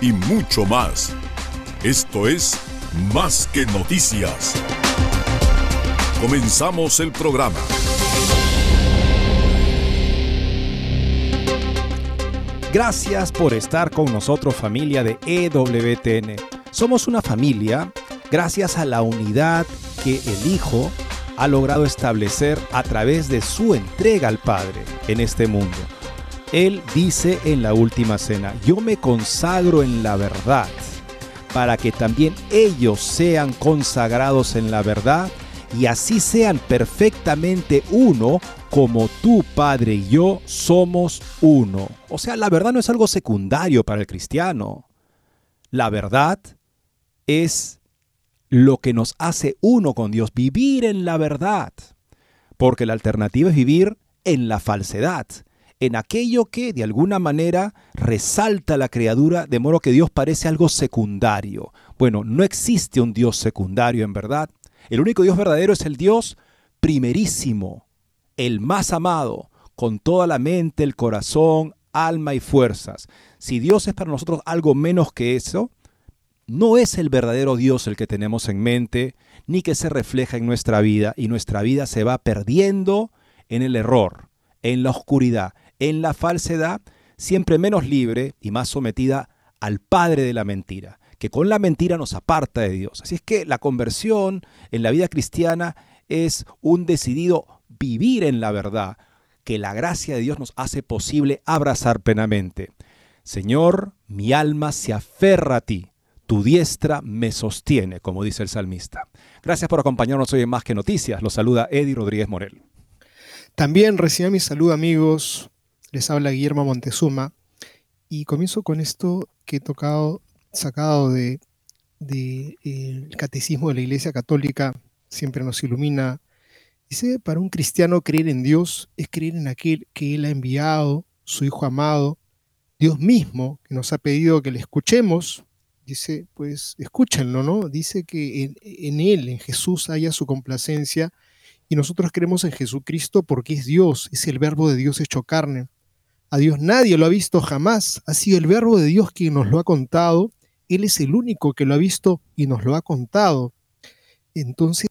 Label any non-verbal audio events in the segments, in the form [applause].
y mucho más. Esto es Más que noticias. Comenzamos el programa. Gracias por estar con nosotros familia de EWTN. Somos una familia gracias a la unidad que el Hijo ha logrado establecer a través de su entrega al Padre en este mundo. Él dice en la última cena, yo me consagro en la verdad, para que también ellos sean consagrados en la verdad y así sean perfectamente uno como tu Padre y yo somos uno. O sea, la verdad no es algo secundario para el cristiano. La verdad es lo que nos hace uno con Dios, vivir en la verdad. Porque la alternativa es vivir en la falsedad, en aquello que de alguna manera resalta la criatura, de modo que Dios parece algo secundario. Bueno, no existe un Dios secundario en verdad. El único Dios verdadero es el Dios primerísimo, el más amado, con toda la mente, el corazón, alma y fuerzas. Si Dios es para nosotros algo menos que eso, no es el verdadero Dios el que tenemos en mente, ni que se refleja en nuestra vida, y nuestra vida se va perdiendo en el error, en la oscuridad, en la falsedad, siempre menos libre y más sometida al Padre de la mentira, que con la mentira nos aparta de Dios. Así es que la conversión en la vida cristiana es un decidido vivir en la verdad, que la gracia de Dios nos hace posible abrazar plenamente. Señor, mi alma se aferra a ti, tu diestra me sostiene, como dice el salmista. Gracias por acompañarnos hoy en Más que Noticias. Los saluda Eddie Rodríguez Morel. También reciba mi saludo amigos, les habla Guillermo Montezuma y comienzo con esto que he tocado, sacado de, eh, catecismo de la Iglesia Católica, siempre nos ilumina. Dice, para un cristiano creer en Dios es creer en aquel que Él ha enviado, su Hijo amado, Dios mismo, que nos ha pedido que le escuchemos. Dice, pues escúchenlo, ¿no? Dice que en, en Él, en Jesús, haya su complacencia y nosotros creemos en Jesucristo porque es Dios, es el verbo de Dios hecho carne. A Dios nadie lo ha visto jamás, ha sido el verbo de Dios quien nos lo ha contado, Él es el único que lo ha visto y nos lo ha contado. Entonces,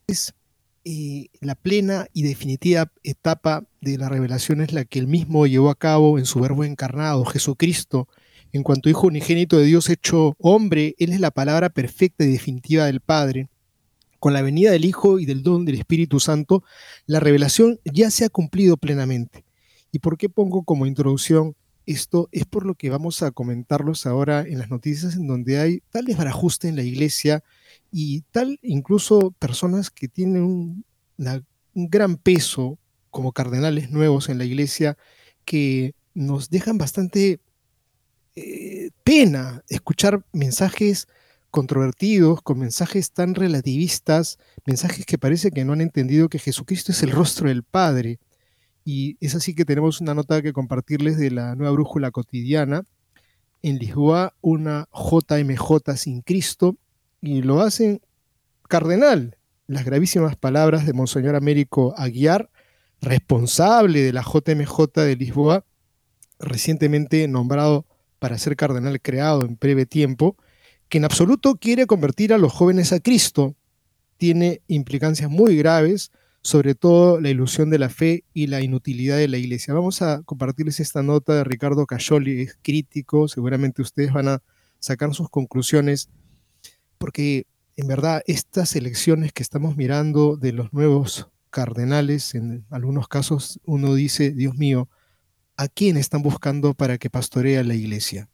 eh, la plena y definitiva etapa de la revelación es la que Él mismo llevó a cabo en su verbo encarnado, Jesucristo. En cuanto Hijo unigénito de Dios hecho hombre, Él es la palabra perfecta y definitiva del Padre con la venida del Hijo y del don del Espíritu Santo, la revelación ya se ha cumplido plenamente. ¿Y por qué pongo como introducción esto? Es por lo que vamos a comentarlos ahora en las noticias en donde hay tal desbarajuste en la iglesia y tal incluso personas que tienen un, gran peso como cardenales nuevos en la iglesia que nos dejan bastante eh, pena escuchar mensajes controvertidos, con mensajes tan relativistas, mensajes que parece que no han entendido que Jesucristo es el rostro del Padre. Y es así que tenemos una nota que compartirles de la nueva brújula cotidiana. En Lisboa, una JMJ sin Cristo, y lo hacen cardenal. Las gravísimas palabras de Monseñor Américo Aguiar, responsable de la JMJ de Lisboa, recientemente nombrado para ser cardenal creado en breve tiempo, que en absoluto quiere convertir a los jóvenes a Cristo, tiene implicancias muy graves, sobre todo la ilusión de la fe y la inutilidad de la iglesia. Vamos a compartirles esta nota de Ricardo Cayoli, es crítico, seguramente ustedes van a sacar sus conclusiones, porque en verdad estas elecciones que estamos mirando de los nuevos cardenales, en algunos casos uno dice, Dios mío, ¿a quién están buscando para que pastoree la iglesia?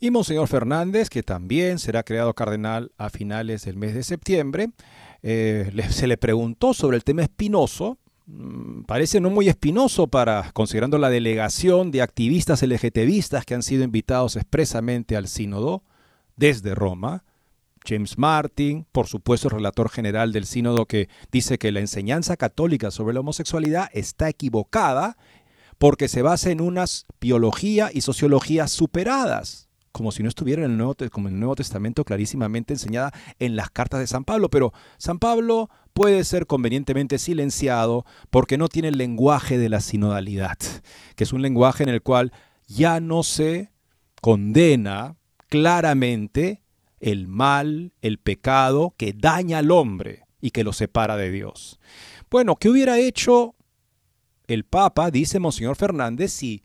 Y Monseñor Fernández, que también será creado cardenal a finales del mes de septiembre, eh, se le preguntó sobre el tema espinoso. Mm, parece no muy espinoso para, considerando la delegación de activistas LGTBistas que han sido invitados expresamente al sínodo desde Roma. James Martin, por supuesto, el relator general del sínodo que dice que la enseñanza católica sobre la homosexualidad está equivocada porque se basa en unas biología y sociología superadas como si no estuviera en el, Nuevo, como el Nuevo Testamento clarísimamente enseñada en las cartas de San Pablo. Pero San Pablo puede ser convenientemente silenciado porque no tiene el lenguaje de la sinodalidad, que es un lenguaje en el cual ya no se condena claramente el mal, el pecado que daña al hombre y que lo separa de Dios. Bueno, ¿qué hubiera hecho el Papa, dice Monseñor Fernández, si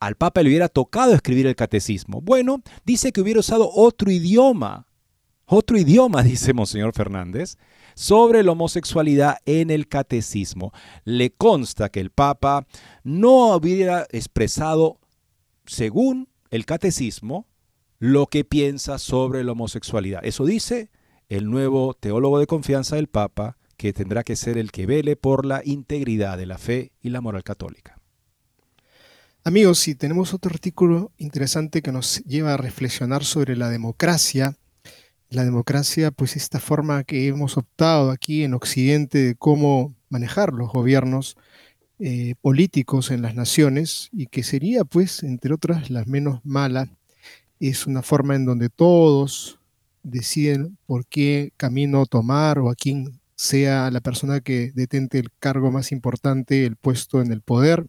al Papa le hubiera tocado escribir el catecismo. Bueno, dice que hubiera usado otro idioma, otro idioma, [laughs] dice Monseñor Fernández, sobre la homosexualidad en el catecismo. Le consta que el Papa no hubiera expresado, según el catecismo, lo que piensa sobre la homosexualidad. Eso dice el nuevo teólogo de confianza del Papa, que tendrá que ser el que vele por la integridad de la fe y la moral católica. Amigos, si tenemos otro artículo interesante que nos lleva a reflexionar sobre la democracia, la democracia, pues esta forma que hemos optado aquí en Occidente de cómo manejar los gobiernos eh, políticos en las naciones y que sería, pues, entre otras, la menos mala, es una forma en donde todos deciden por qué camino tomar o a quién sea la persona que detente el cargo más importante, el puesto en el poder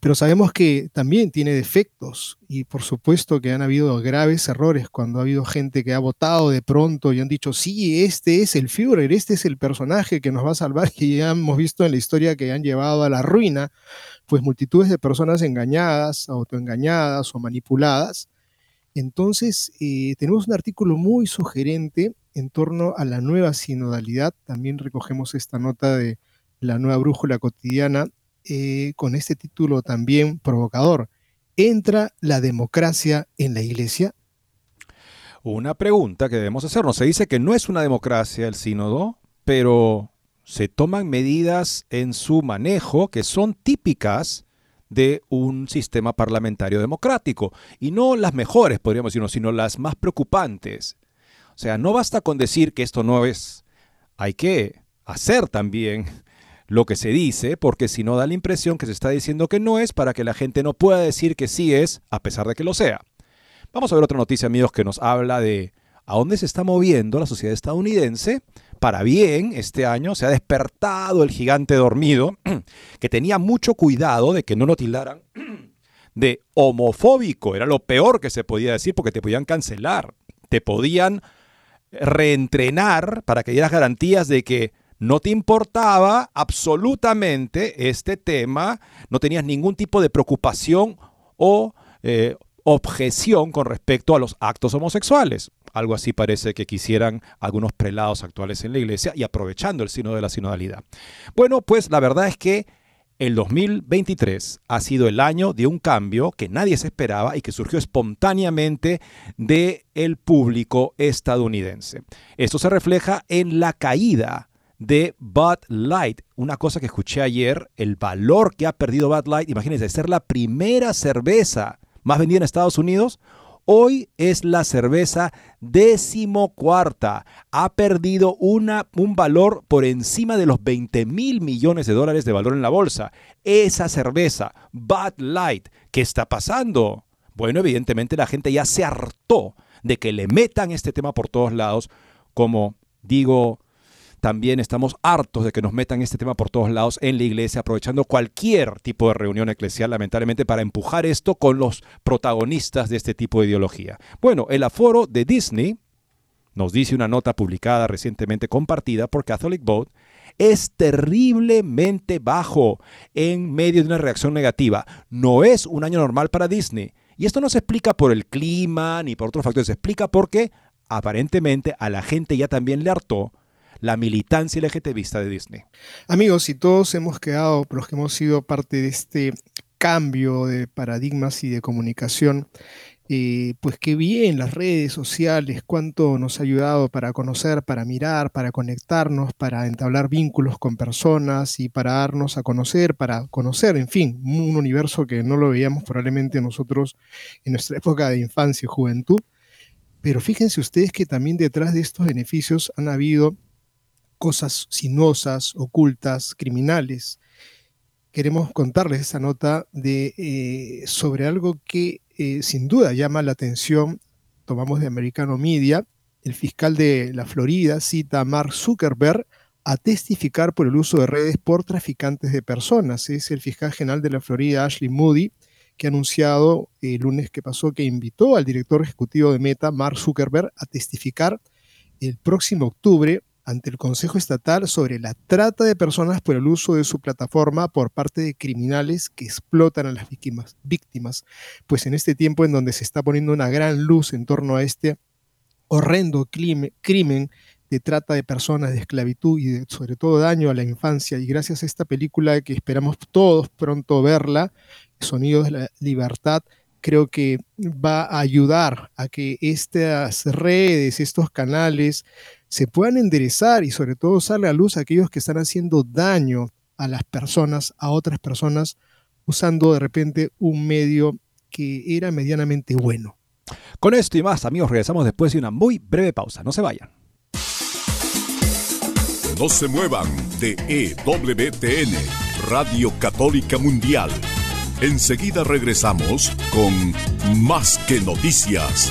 pero sabemos que también tiene defectos y por supuesto que han habido graves errores cuando ha habido gente que ha votado de pronto y han dicho, sí, este es el Führer, este es el personaje que nos va a salvar [laughs] y ya hemos visto en la historia que han llevado a la ruina, pues multitudes de personas engañadas, autoengañadas o manipuladas. Entonces, eh, tenemos un artículo muy sugerente en torno a la nueva sinodalidad. También recogemos esta nota de la nueva brújula cotidiana eh, con este título también provocador. ¿Entra la democracia en la iglesia? Una pregunta que debemos hacernos. Se dice que no es una democracia el sínodo, pero se toman medidas en su manejo que son típicas de un sistema parlamentario democrático. Y no las mejores, podríamos decirlo, sino las más preocupantes. O sea, no basta con decir que esto no es. Hay que hacer también lo que se dice, porque si no da la impresión que se está diciendo que no es para que la gente no pueda decir que sí es, a pesar de que lo sea. Vamos a ver otra noticia, amigos, que nos habla de a dónde se está moviendo la sociedad estadounidense. Para bien, este año se ha despertado el gigante dormido, [clears throat] que tenía mucho cuidado de que no lo tildaran [clears throat] de homofóbico. Era lo peor que se podía decir porque te podían cancelar, te podían reentrenar para que dieras garantías de que no te importaba absolutamente este tema, no tenías ningún tipo de preocupación o eh, objeción con respecto a los actos homosexuales. Algo así parece que quisieran algunos prelados actuales en la iglesia y aprovechando el signo de la sinodalidad. Bueno, pues la verdad es que el 2023 ha sido el año de un cambio que nadie se esperaba y que surgió espontáneamente del el público estadounidense. Esto se refleja en la caída de Bud Light. Una cosa que escuché ayer, el valor que ha perdido Bud Light, imagínense, ser la primera cerveza más vendida en Estados Unidos, hoy es la cerveza decimocuarta. Ha perdido una, un valor por encima de los 20 mil millones de dólares de valor en la bolsa. Esa cerveza, Bud Light, ¿qué está pasando? Bueno, evidentemente la gente ya se hartó de que le metan este tema por todos lados, como digo también estamos hartos de que nos metan este tema por todos lados en la iglesia, aprovechando cualquier tipo de reunión eclesial, lamentablemente, para empujar esto con los protagonistas de este tipo de ideología. Bueno, el aforo de Disney, nos dice una nota publicada recientemente compartida por Catholic Vote, es terriblemente bajo en medio de una reacción negativa. No es un año normal para Disney Y esto no se explica por el clima ni por otros factores, se explica porque aparentemente a la gente ya también le hartó la militancia LGTBista de Disney. Amigos, si todos hemos quedado, los que hemos sido parte de este cambio de paradigmas y de comunicación, eh, pues qué bien las redes sociales, cuánto nos ha ayudado para conocer, para mirar, para conectarnos, para entablar vínculos con personas y para darnos a conocer, para conocer, en fin, un universo que no lo veíamos probablemente nosotros en nuestra época de infancia y juventud. Pero fíjense ustedes que también detrás de estos beneficios han habido cosas sinuosas, ocultas, criminales. Queremos contarles esa nota de, eh, sobre algo que eh, sin duda llama la atención. Tomamos de Americano Media. El fiscal de la Florida cita a Mark Zuckerberg a testificar por el uso de redes por traficantes de personas. Es el fiscal general de la Florida, Ashley Moody, que ha anunciado el lunes que pasó que invitó al director ejecutivo de Meta, Mark Zuckerberg, a testificar el próximo octubre ante el Consejo Estatal sobre la trata de personas por el uso de su plataforma por parte de criminales que explotan a las víctimas, víctimas. Pues en este tiempo en donde se está poniendo una gran luz en torno a este horrendo crimen, de trata de personas, de esclavitud y sobre todo daño a la infancia. Y gracias a esta película que esperamos todos pronto verla, Sonidos de la Libertad, creo que va a ayudar a que estas redes, estos canales, se puedan enderezar y sobre todo sale a luz a aquellos que están haciendo daño a las personas, a otras personas, usando de repente un medio que era medianamente bueno. Con esto y más, amigos, regresamos después de una muy breve pausa. No se vayan. No se muevan de EWTN, Radio Católica Mundial. Enseguida regresamos con Más que Noticias.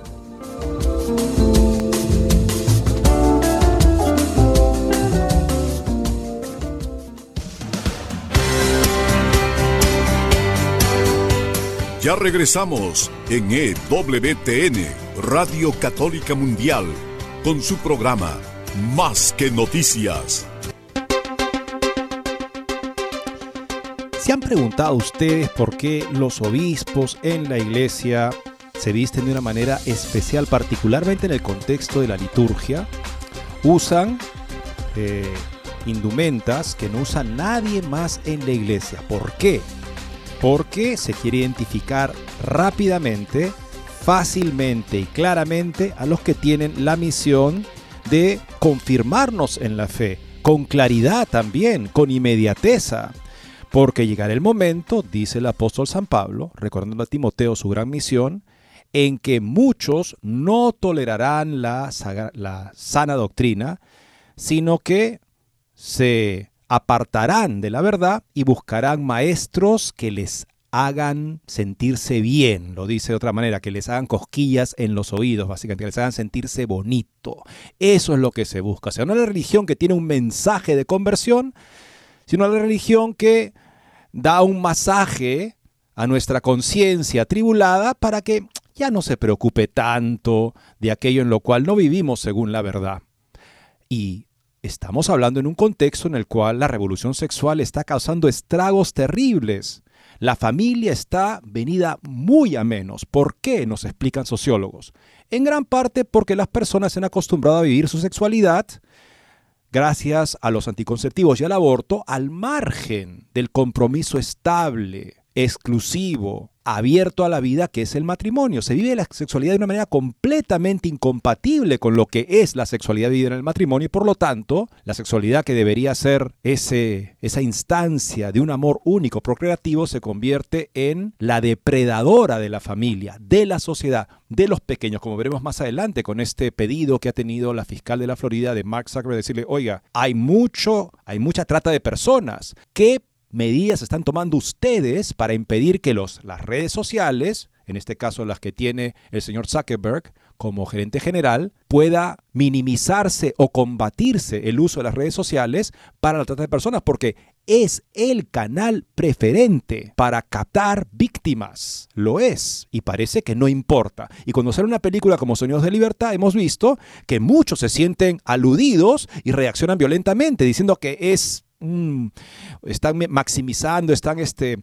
Ya regresamos en EWTN, Radio Católica Mundial, con su programa Más que Noticias. ¿Se han preguntado ustedes por qué los obispos en la iglesia se visten de una manera especial, particularmente en el contexto de la liturgia? Usan eh, indumentas que no usa nadie más en la iglesia. ¿Por qué? Porque se quiere identificar rápidamente, fácilmente y claramente a los que tienen la misión de confirmarnos en la fe, con claridad también, con inmediateza. Porque llegará el momento, dice el apóstol San Pablo, recordando a Timoteo su gran misión, en que muchos no tolerarán la, sana doctrina, sino que se apartarán de la verdad y buscarán maestros que les hagan sentirse bien, lo dice de otra manera, que les hagan cosquillas en los oídos, básicamente, que les hagan sentirse bonito. Eso es lo que se busca. O sea, no la religión que tiene un mensaje de conversión, sino la religión que da un masaje a nuestra conciencia tribulada para que ya no se preocupe tanto de aquello en lo cual no vivimos según la verdad. Y Estamos hablando en un contexto en el cual la revolución sexual está causando estragos terribles. La familia está venida muy a menos. ¿Por qué? Nos explican sociólogos. En gran parte porque las personas se han acostumbrado a vivir su sexualidad gracias a los anticonceptivos y al aborto al margen del compromiso estable, exclusivo, abierto a la vida que es el matrimonio. Se vive la sexualidad de una manera completamente incompatible con lo que es la sexualidad vivida en el matrimonio y por lo tanto la sexualidad que debería ser ese, esa instancia de un amor único procreativo se convierte en la depredadora de la familia, de la sociedad, de los pequeños, como veremos más adelante con este pedido que ha tenido la fiscal de la Florida de Mark Zuckerberg, decirle, oiga, hay mucho, hay mucha trata de personas. ¿Qué medidas están tomando ustedes para impedir que los, las redes sociales, en este caso las que tiene el señor Zuckerberg como gerente general, pueda minimizarse o combatirse el uso de las redes sociales para la trata de personas? Porque es el canal preferente para captar víctimas. Lo es. Y parece que no importa. Y cuando sale una película como Sueños de Libertad, hemos visto que muchos se sienten aludidos y reaccionan violentamente, diciendo que es están maximizando, están este, eh,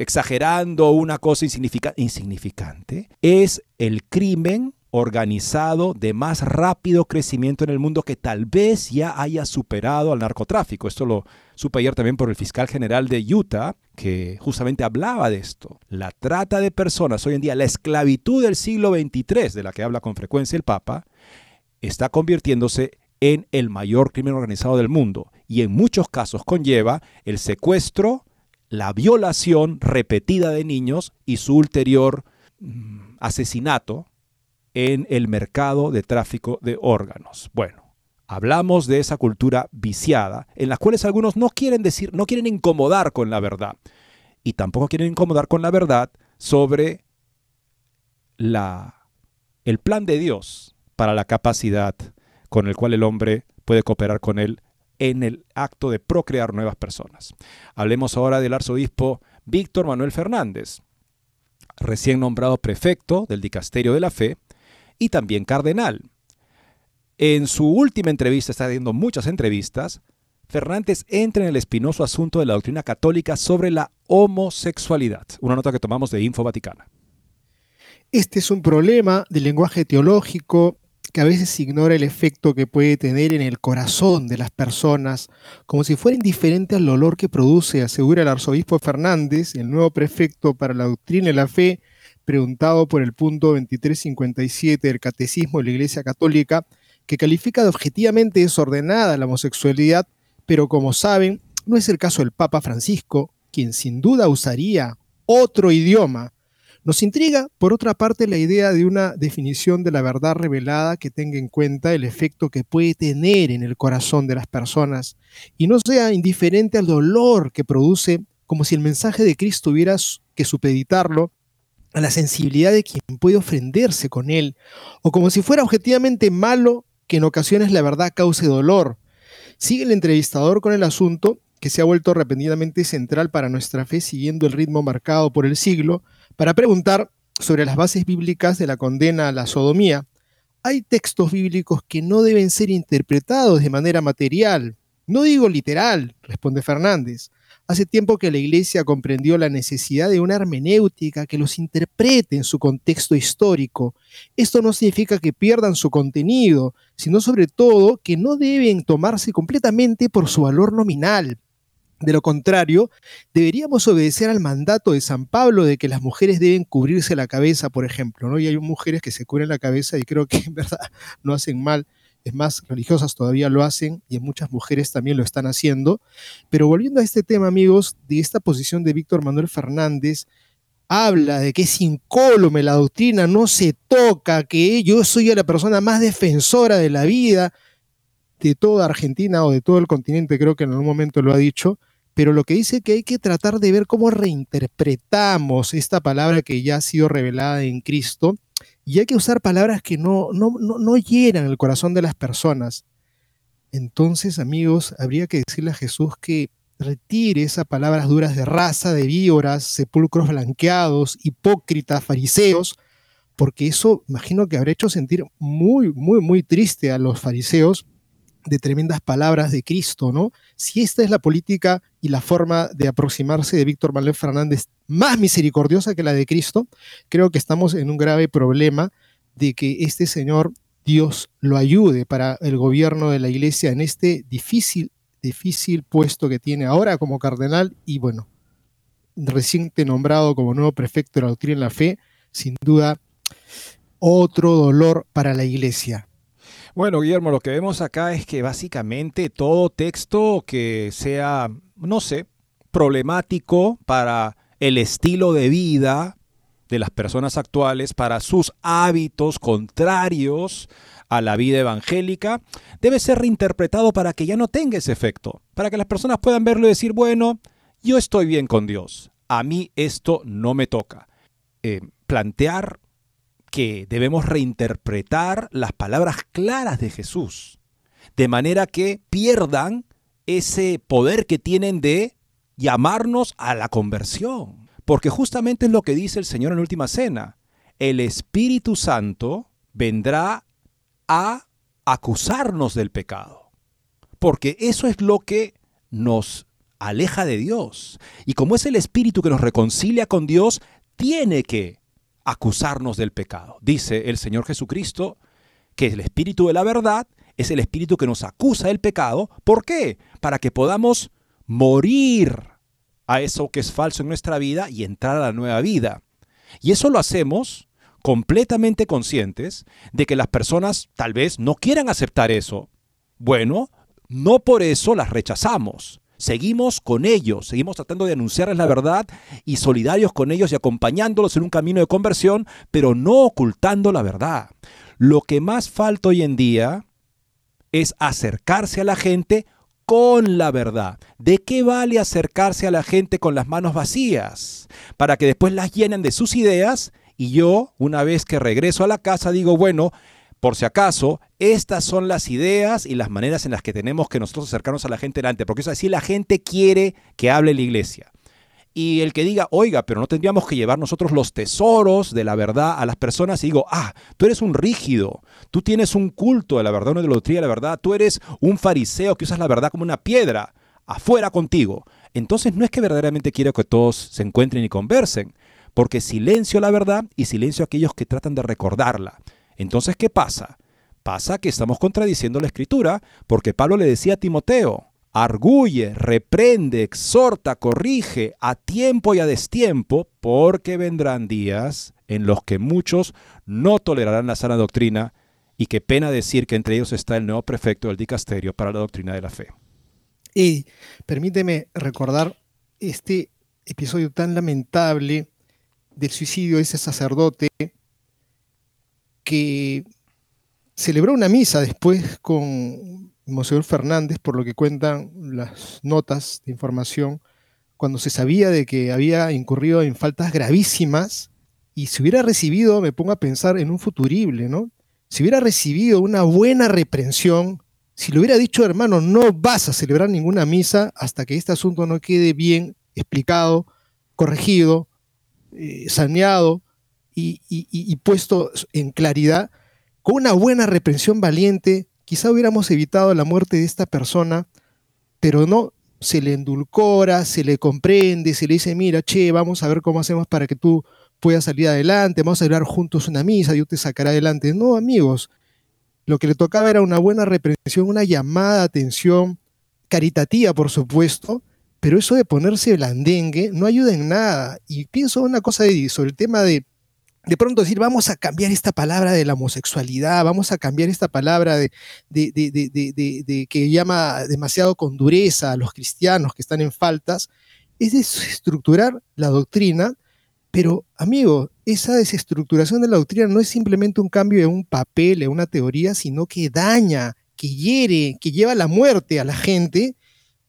exagerando una cosa insignificante, es el crimen organizado de más rápido crecimiento en el mundo que tal vez ya haya superado al narcotráfico. Esto lo supe ayer también por el fiscal general de Utah, que justamente hablaba de esto. La trata de personas hoy en día, la esclavitud del siglo XXIII, de la que habla con frecuencia el Papa, está convirtiéndose en el mayor crimen organizado del mundo y en muchos casos conlleva el secuestro, la violación repetida de niños y su ulterior mm, asesinato en el mercado de tráfico de órganos. Bueno, hablamos de esa cultura viciada en la cual algunos no quieren decir, no quieren incomodar con la verdad y tampoco quieren incomodar con la verdad sobre la el plan de Dios para la capacidad con el cual el hombre puede cooperar con él en el acto de procrear nuevas personas. Hablemos ahora del arzobispo Víctor Manuel Fernández, recién nombrado prefecto del Dicasterio de la Fe y también cardenal. En su última entrevista, está dando muchas entrevistas, Fernández entra en el espinoso asunto de la doctrina católica sobre la homosexualidad, una nota que tomamos de Info Vaticana. Este es un problema del lenguaje teológico que a veces ignora el efecto que puede tener en el corazón de las personas, como si fuera indiferente al olor que produce, asegura el arzobispo Fernández, el nuevo prefecto para la doctrina y la fe, preguntado por el punto 2357 del Catecismo de la Iglesia Católica, que califica de objetivamente desordenada la homosexualidad, pero como saben, no es el caso del Papa Francisco, quien sin duda usaría otro idioma nos intriga, por otra parte, la idea de una definición de la verdad revelada que tenga en cuenta el efecto que puede tener en el corazón de las personas y no sea indiferente al dolor que produce, como si el mensaje de Cristo hubiera que supeditarlo a la sensibilidad de quien puede ofenderse con él, o como si fuera objetivamente malo que en ocasiones la verdad cause dolor. Sigue el entrevistador con el asunto que se ha vuelto repentinamente central para nuestra fe siguiendo el ritmo marcado por el siglo, para preguntar sobre las bases bíblicas de la condena a la sodomía. Hay textos bíblicos que no deben ser interpretados de manera material. No digo literal, responde Fernández. Hace tiempo que la Iglesia comprendió la necesidad de una hermenéutica que los interprete en su contexto histórico. Esto no significa que pierdan su contenido, sino sobre todo que no deben tomarse completamente por su valor nominal. De lo contrario, deberíamos obedecer al mandato de San Pablo de que las mujeres deben cubrirse la cabeza, por ejemplo, ¿no? Y hay mujeres que se cubren la cabeza y creo que en verdad [laughs] no hacen mal. Es más, religiosas todavía lo hacen y muchas mujeres también lo están haciendo. Pero volviendo a este tema, amigos, de esta posición de Víctor Manuel Fernández, habla de que es incólume la doctrina, no se toca, que yo soy la persona más defensora de la vida de toda Argentina o de todo el continente, creo que en algún momento lo ha dicho pero lo que dice que hay que tratar de ver cómo reinterpretamos esta palabra que ya ha sido revelada en Cristo y hay que usar palabras que no, no, no, no hieran el corazón de las personas. Entonces, amigos, habría que decirle a Jesús que retire esas palabras duras de raza, de víboras, sepulcros blanqueados, hipócritas, fariseos, porque eso imagino que habrá hecho sentir muy, muy, muy triste a los fariseos de tremendas palabras de Cristo, ¿no? Si esta es la política y la forma de aproximarse de Víctor Manuel Fernández más misericordiosa que la de Cristo, creo que estamos en un grave problema de que este señor Dios lo ayude para el gobierno de la iglesia en este difícil, difícil puesto que tiene ahora como cardenal y bueno, reciente nombrado como nuevo prefecto de la doctrina en la fe, sin duda otro dolor para la iglesia. Bueno, Guillermo, lo que vemos acá es que básicamente todo texto que sea, no sé, problemático para el estilo de vida de las personas actuales, para sus hábitos contrarios a la vida evangélica, debe ser reinterpretado para que ya no tenga ese efecto, para que las personas puedan verlo y decir, bueno, yo estoy bien con Dios, a mí esto no me toca. Eh, plantear que debemos reinterpretar las palabras claras de Jesús, de manera que pierdan ese poder que tienen de llamarnos a la conversión. Porque justamente es lo que dice el Señor en última cena. El Espíritu Santo vendrá a acusarnos del pecado. Porque eso es lo que nos aleja de Dios. Y como es el Espíritu que nos reconcilia con Dios, tiene que acusarnos del pecado. Dice el Señor Jesucristo que el Espíritu de la verdad es el Espíritu que nos acusa del pecado. ¿Por qué? Para que podamos morir a eso que es falso en nuestra vida y entrar a la nueva vida. Y eso lo hacemos completamente conscientes de que las personas tal vez no quieran aceptar eso. Bueno, no por eso las rechazamos. Seguimos con ellos, seguimos tratando de anunciarles la verdad y solidarios con ellos y acompañándolos en un camino de conversión, pero no ocultando la verdad. Lo que más falta hoy en día es acercarse a la gente con la verdad. ¿De qué vale acercarse a la gente con las manos vacías? Para que después las llenen de sus ideas y yo, una vez que regreso a la casa, digo, bueno, por si acaso, estas son las ideas y las maneras en las que tenemos que nosotros acercarnos a la gente delante, porque es así la gente quiere que hable la iglesia. Y el que diga, oiga, pero no tendríamos que llevar nosotros los tesoros de la verdad a las personas y digo, ah, tú eres un rígido, tú tienes un culto de la verdad, una doctrina de la verdad, tú eres un fariseo que usas la verdad como una piedra, afuera contigo. Entonces no es que verdaderamente quiero que todos se encuentren y conversen, porque silencio la verdad y silencio a aquellos que tratan de recordarla. Entonces, ¿qué pasa? Pasa que estamos contradiciendo la escritura, porque Pablo le decía a Timoteo, arguye, reprende, exhorta, corrige a tiempo y a destiempo, porque vendrán días en los que muchos no tolerarán la sana doctrina, y qué pena decir que entre ellos está el nuevo prefecto del dicasterio para la doctrina de la fe. Y permíteme recordar este episodio tan lamentable del suicidio de ese sacerdote que celebró una misa después con Monseñor Fernández, por lo que cuentan las notas de información, cuando se sabía de que había incurrido en faltas gravísimas y si hubiera recibido, me pongo a pensar en un futurible, ¿no? Si hubiera recibido una buena reprensión, si le hubiera dicho, hermano, no vas a celebrar ninguna misa hasta que este asunto no quede bien explicado, corregido, eh, saneado y, puesto en claridad, con una buena reprensión valiente, quizá hubiéramos evitado la muerte de esta persona, pero no, se le endulcora, se le comprende, se le dice, mira, che, vamos a ver cómo hacemos para que tú puedas salir adelante, vamos a hablar juntos una misa, Dios te sacará adelante. No, amigos, lo que le tocaba era una buena reprensión, una llamada de atención, caritativa, por supuesto, pero eso de ponerse blandengue no ayuda en nada. Y pienso una cosa sobre el tema de de pronto decir, vamos a cambiar esta palabra de la homosexualidad, vamos a cambiar esta palabra de, de, que llama demasiado con dureza a los cristianos que están en faltas, es desestructurar la doctrina, pero amigo, esa desestructuración de la doctrina no es simplemente un cambio de un papel, de una teoría, sino que daña, que hiere, que lleva la muerte a la gente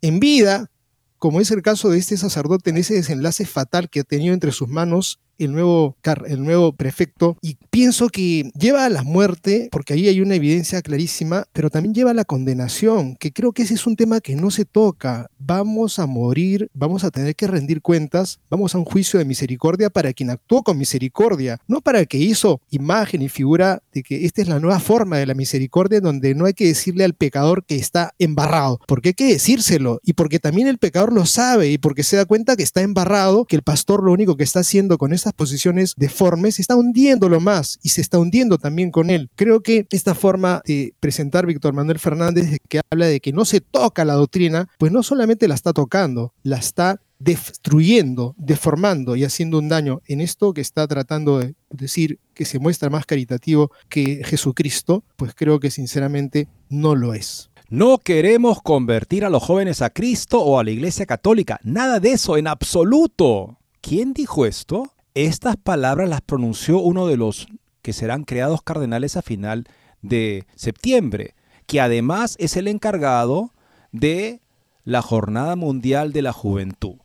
en vida, como es el caso de este sacerdote en ese desenlace fatal que ha tenido entre sus manos el nuevo, el nuevo prefecto y pienso que lleva a la muerte, porque ahí hay una evidencia clarísima, pero también lleva a la condenación, que creo que ese es un tema que no se toca. Vamos a morir, vamos a tener que rendir cuentas, vamos a un juicio de misericordia para quien actuó con misericordia, no para el que hizo imagen y figura de que esta es la nueva forma de la misericordia donde no hay que decirle al pecador que está embarrado, porque hay que decírselo y porque también el pecador lo sabe y porque se da cuenta que está embarrado, que el pastor lo único que está haciendo con posiciones deformes, está hundiéndolo más y se está hundiendo también con él. Creo que esta forma de presentar Víctor Manuel Fernández, que habla de que no se toca la doctrina, pues no solamente la está tocando, la está destruyendo, deformando y haciendo un daño en esto que está tratando de decir que se muestra más caritativo que Jesucristo, pues creo que sinceramente no lo es. No queremos convertir a los jóvenes a Cristo o a la Iglesia Católica. Nada de eso, en absoluto. ¿Quién dijo esto? Estas palabras las pronunció uno de los que serán creados cardenales a final de septiembre, que además es el encargado de la Jornada Mundial de la Juventud.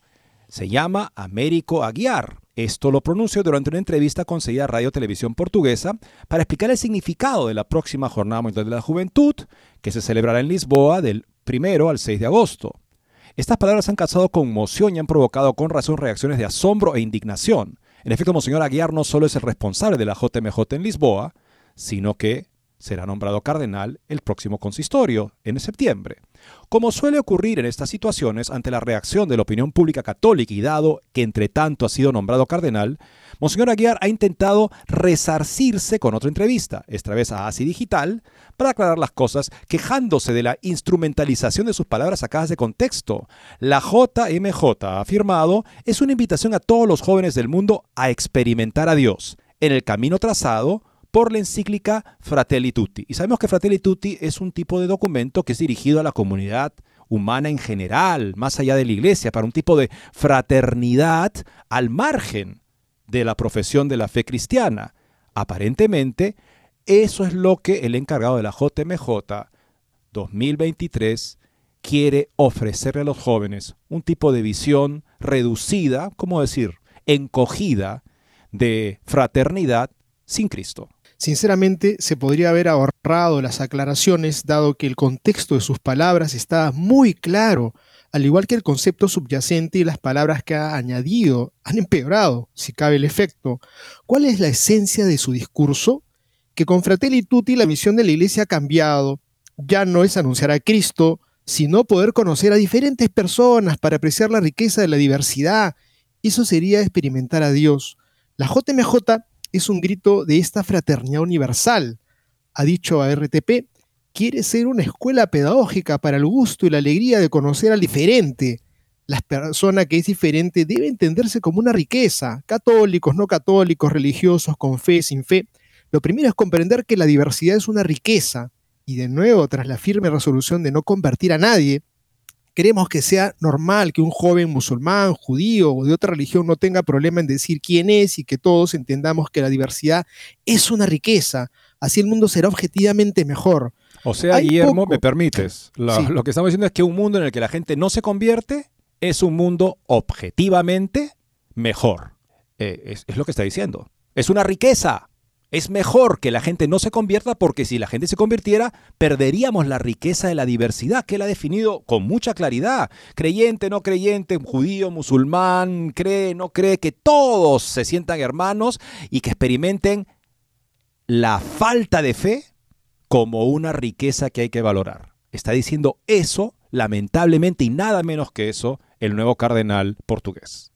Se llama Américo Aguiar. Esto lo pronunció durante una entrevista concedida a Radio Televisión Portuguesa para explicar el significado de la próxima Jornada Mundial de la Juventud, que se celebrará en Lisboa del 1 al 6 de agosto. Estas palabras han causado conmoción y han provocado con razón reacciones de asombro e indignación. En efecto, Monseñor Aguiar no solo es el responsable de la JMJ en Lisboa, sino que será nombrado cardenal el próximo consistorio, en septiembre. Como suele ocurrir en estas situaciones ante la reacción de la opinión pública católica y dado que entre tanto ha sido nombrado cardenal, Monseñor Aguiar ha intentado resarcirse con otra entrevista, esta vez a ASI Digital, para aclarar las cosas, quejándose de la instrumentalización de sus palabras sacadas de contexto. La JMJ ha afirmado es una invitación a todos los jóvenes del mundo a experimentar a Dios en el camino trazado por la encíclica Fratelli Tutti. Y sabemos que Fratelli Tutti es un tipo de documento que es dirigido a la comunidad humana en general, más allá de la iglesia, para un tipo de fraternidad al margen de la profesión de la fe cristiana. Aparentemente, eso es lo que el encargado de la JMJ 2023 quiere ofrecerle a los jóvenes, un tipo de visión reducida, ¿cómo decir?, encogida de fraternidad sin Cristo. Sinceramente, se podría haber ahorrado las aclaraciones, dado que el contexto de sus palabras estaba muy claro, al igual que el concepto subyacente y las palabras que ha añadido han empeorado, si cabe el efecto. ¿Cuál es la esencia de su discurso? Que con Fratelli Tutti la misión de la Iglesia ha cambiado. Ya no es anunciar a Cristo, sino poder conocer a diferentes personas para apreciar la riqueza de la diversidad. Eso sería experimentar a Dios. La JMJ es un grito de esta fraternidad universal. Ha dicho a RTP, quiere ser una escuela pedagógica para el gusto y la alegría de conocer al diferente. La persona que es diferente debe entenderse como una riqueza, católicos, no católicos, religiosos, con fe, sin fe. Lo primero es comprender que la diversidad es una riqueza, y de nuevo, tras la firme resolución de no convertir a nadie, Queremos que sea normal que un joven musulmán, judío o de otra religión no tenga problema en decir quién es y que todos entendamos que la diversidad es una riqueza. Así el mundo será objetivamente mejor. O sea, Guillermo, me permites, lo, que estamos diciendo es que un mundo en el que la gente no se convierte es un mundo objetivamente mejor. Eh, es, es lo que está diciendo. Es una riqueza. Es mejor que la gente no se convierta porque si la gente se convirtiera, perderíamos la riqueza de la diversidad, que él ha definido con mucha claridad. Creyente, no creyente, judío, musulmán, cree, no cree, que todos se sientan hermanos y que experimenten la falta de fe como una riqueza que hay que valorar. Está diciendo eso, lamentablemente, y nada menos que eso, el nuevo cardenal portugués.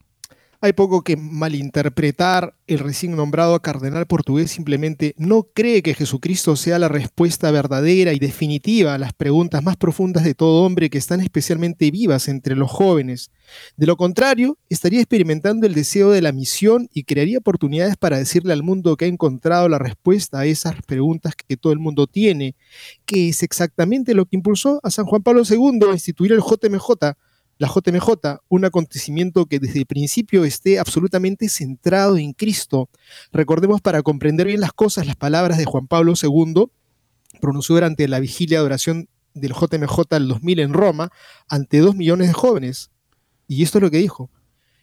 Hay poco que malinterpretar. El recién nombrado cardenal portugués simplemente no cree que Jesucristo sea la respuesta verdadera y definitiva a las preguntas más profundas de todo hombre que están especialmente vivas entre los jóvenes. De lo contrario, estaría experimentando el deseo de la misión y crearía oportunidades para decirle al mundo que ha encontrado la respuesta a esas preguntas que todo el mundo tiene, que es exactamente lo que impulsó a San Juan Pablo II a instituir el JMJ la JMJ, un acontecimiento que desde el principio esté absolutamente centrado en Cristo. Recordemos para comprender bien las cosas las palabras de Juan Pablo II, pronunció durante la vigilia de oración del JMJ del 2000 en Roma, ante dos millones de jóvenes. Y esto es lo que dijo.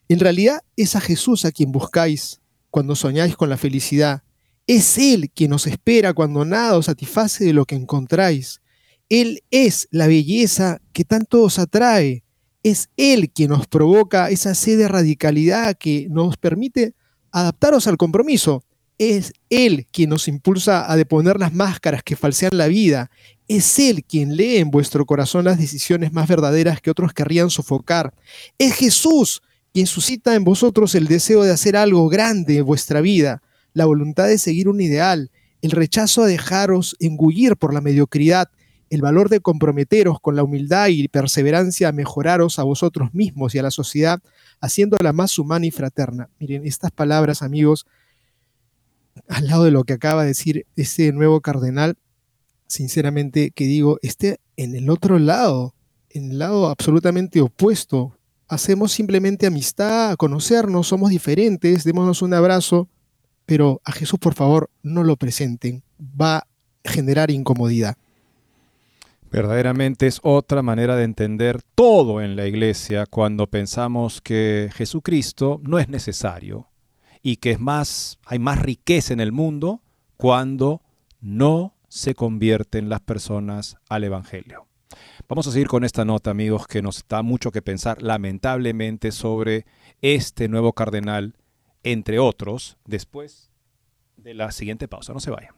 En realidad es a Jesús a quien buscáis cuando soñáis con la felicidad. Es Él quien os espera cuando nada os satisface de lo que encontráis. Él es la belleza que tanto os atrae es Él quien nos provoca esa sed de radicalidad que nos permite adaptarnos al compromiso. Es Él quien nos impulsa a deponer las máscaras que falsean la vida. Es Él quien lee en vuestro corazón las decisiones más verdaderas que otros querrían sofocar. Es Jesús quien suscita en vosotros el deseo de hacer algo grande en vuestra vida, la voluntad de seguir un ideal, el rechazo a dejaros engullir por la mediocridad, el valor de comprometeros con la humildad y perseverancia a mejoraros a vosotros mismos y a la sociedad haciéndola más humana y fraterna. Miren, estas palabras, amigos, al lado de lo que acaba de decir este nuevo cardenal, sinceramente que digo, esté en el otro lado, en el lado absolutamente opuesto. Hacemos simplemente amistad, conocernos, somos diferentes, démonos un abrazo, pero a Jesús por favor no lo presenten, va a generar incomodidad. Verdaderamente es otra manera de entender todo en la iglesia cuando pensamos que Jesucristo no es necesario y que es más, hay más riqueza en el mundo cuando no se convierten las personas al Evangelio. Vamos a seguir con esta nota, amigos, que nos da mucho que pensar, lamentablemente, sobre este nuevo cardenal, entre otros, después de la siguiente pausa. No se vayan.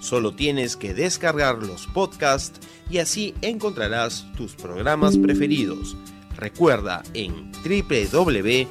Solo tienes que descargar los podcasts y así encontrarás tus programas preferidos. Recuerda en www.ewtn.com.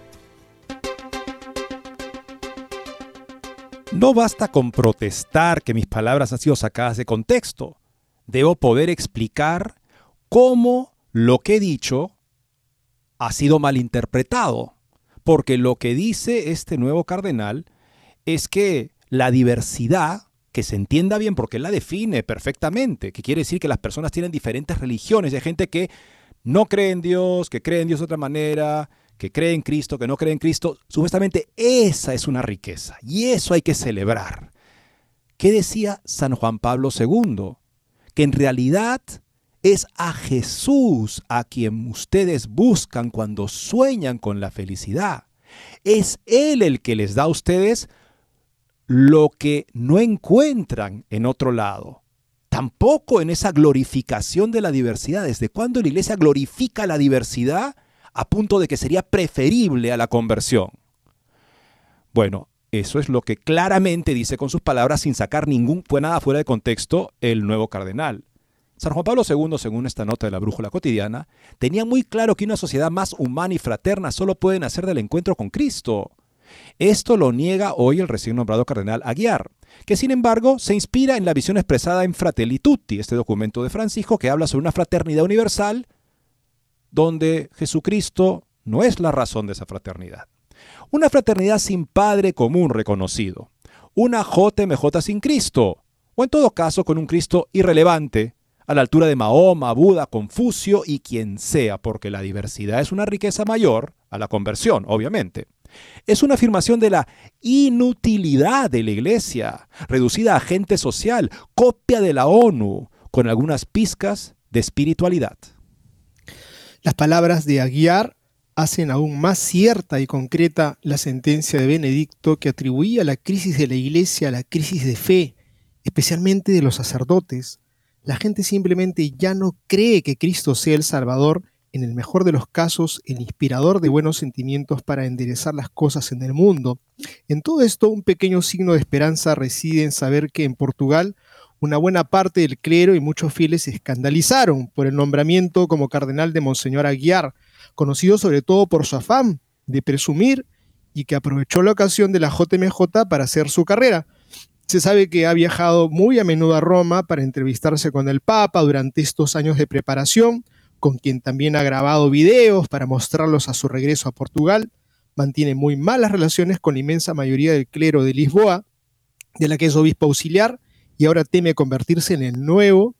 No basta con protestar que mis palabras han sido sacadas de contexto. Debo poder explicar cómo lo que he dicho ha sido malinterpretado. Porque lo que dice este nuevo cardenal es que la diversidad, que se entienda bien porque él la define perfectamente, que quiere decir que las personas tienen diferentes religiones, hay gente que no cree en Dios, que cree en Dios de otra manera, que cree en Cristo, que no cree en Cristo, supuestamente esa es una riqueza y eso hay que celebrar. ¿Qué decía San Juan Pablo II? Que en realidad es a Jesús a quien ustedes buscan cuando sueñan con la felicidad. Es Él el que les da a ustedes lo que no encuentran en otro lado. Tampoco en esa glorificación de la diversidad. ¿Desde cuándo la iglesia glorifica la diversidad? A punto de que sería preferible a la conversión. Bueno, eso es lo que claramente dice con sus palabras, sin sacar ningún fue nada fuera de contexto, el nuevo cardenal. San Juan Pablo II, según esta nota de la Brújula Cotidiana, tenía muy claro que una sociedad más humana y fraterna solo puede nacer del encuentro con Cristo. Esto lo niega hoy el recién nombrado cardenal Aguiar, que sin embargo se inspira en la visión expresada en Fratelli Tutti, este documento de Francisco que habla sobre una fraternidad universal donde Jesucristo no es la razón de esa fraternidad. Una fraternidad sin Padre común reconocido. Una JMJ sin Cristo. O en todo caso con un Cristo irrelevante, a la altura de Mahoma, Buda, Confucio y quien sea, porque la diversidad es una riqueza mayor a la conversión, obviamente. Es una afirmación de la inutilidad de la Iglesia, reducida a agente social, copia de la ONU, con algunas pizcas de espiritualidad. Las palabras de Aguiar hacen aún más cierta y concreta la sentencia de Benedicto que atribuía la crisis de la iglesia a la crisis de fe, especialmente de los sacerdotes. La gente simplemente ya no cree que Cristo sea el Salvador en el mejor de los casos, el inspirador de buenos sentimientos para enderezar las cosas en el mundo. En todo esto, un pequeño signo de esperanza reside en saber que en Portugal una buena parte del clero y muchos fieles se escandalizaron por el nombramiento como cardenal de Monseñor Aguiar, conocido sobre todo por su afán de presumir y que aprovechó la ocasión de la JMJ para hacer su carrera. Se sabe que ha viajado muy a menudo a Roma para entrevistarse con el Papa durante estos años de preparación, con quien también ha grabado videos para mostrarlos a su regreso a Portugal. Mantiene muy malas relaciones con la inmensa mayoría del clero de Lisboa, de la que es obispo auxiliar, y ahora teme convertirse en el nuevo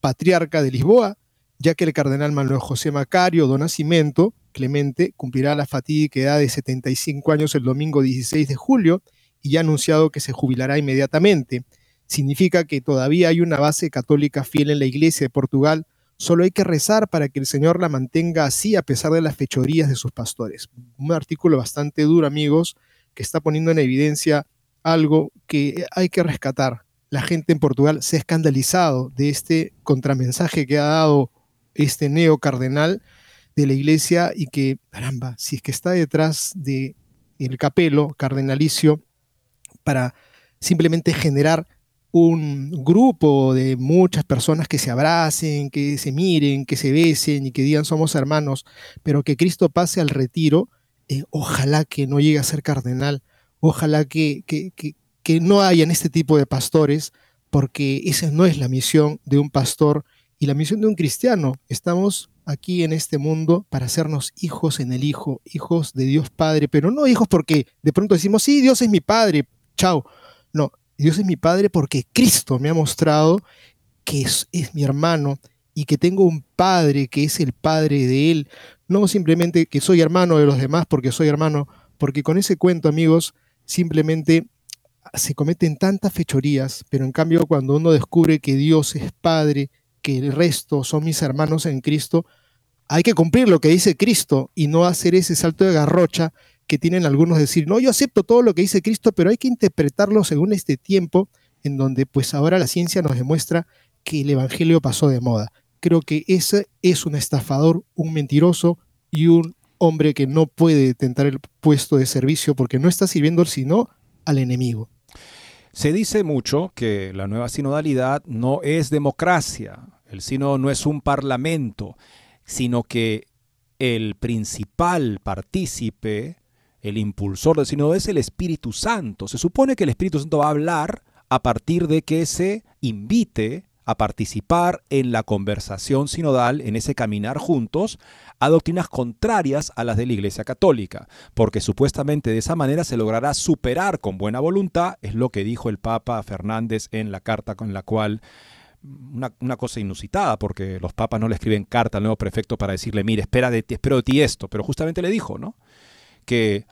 patriarca de Lisboa, ya que el cardenal Manuel José Macario do Nascimento, Clemente, cumplirá la fatídica edad de 75 años el domingo 16 de julio y ha anunciado que se jubilará inmediatamente. Significa que todavía hay una base católica fiel en la Iglesia de Portugal, solo hay que rezar para que el Señor la mantenga así a pesar de las fechorías de sus pastores. Un artículo bastante duro, amigos, que está poniendo en evidencia algo que hay que rescatar la gente en Portugal se ha escandalizado de este contramensaje que ha dado este neo cardenal de la iglesia y que, caramba, si es que está detrás de el capelo cardenalicio para simplemente generar un grupo de muchas personas que se abracen, que se miren, que se besen y que digan somos hermanos, pero que Cristo pase al retiro, eh, ojalá que no llegue a ser cardenal, ojalá que no hayan este tipo de pastores, porque esa no es la misión de un pastor y la misión de un cristiano. Estamos aquí en este mundo para hacernos hijos en el Hijo, hijos de Dios Padre, pero no hijos porque de pronto decimos, sí, Dios es mi Padre, chao. No, Dios es mi Padre porque Cristo me ha mostrado que es, es mi hermano y que tengo un Padre que es el Padre de Él. No simplemente que soy hermano de los demás porque soy hermano, porque con ese cuento, amigos, simplemente se cometen tantas fechorías, pero en cambio cuando uno descubre que Dios es Padre, que el resto son mis hermanos en Cristo, hay que cumplir lo que dice Cristo y no hacer ese salto de garrocha que tienen algunos decir, no, yo acepto todo lo que dice Cristo, pero hay que interpretarlo según este tiempo en donde pues ahora la ciencia nos demuestra que el Evangelio pasó de moda. Creo que ese es un estafador, un mentiroso y un hombre que no puede tentar el puesto de servicio porque no está sirviendo sino al enemigo. Se dice mucho que la nueva sinodalidad no es democracia, el sínodo no es un parlamento, sino que el principal partícipe, el impulsor del sínodo es el Espíritu Santo. Se supone que el Espíritu Santo va a hablar a partir de que se invite a participar en la conversación sinodal, en ese caminar juntos, a doctrinas contrarias a las de la Iglesia Católica, porque supuestamente de esa manera se logrará superar con buena voluntad, es lo que dijo el Papa Fernández en la carta con la cual una, cosa inusitada, porque los papas no le escriben carta al nuevo prefecto para decirle, mire, espera de ti, espero de ti esto, pero justamente le dijo, ¿no? Que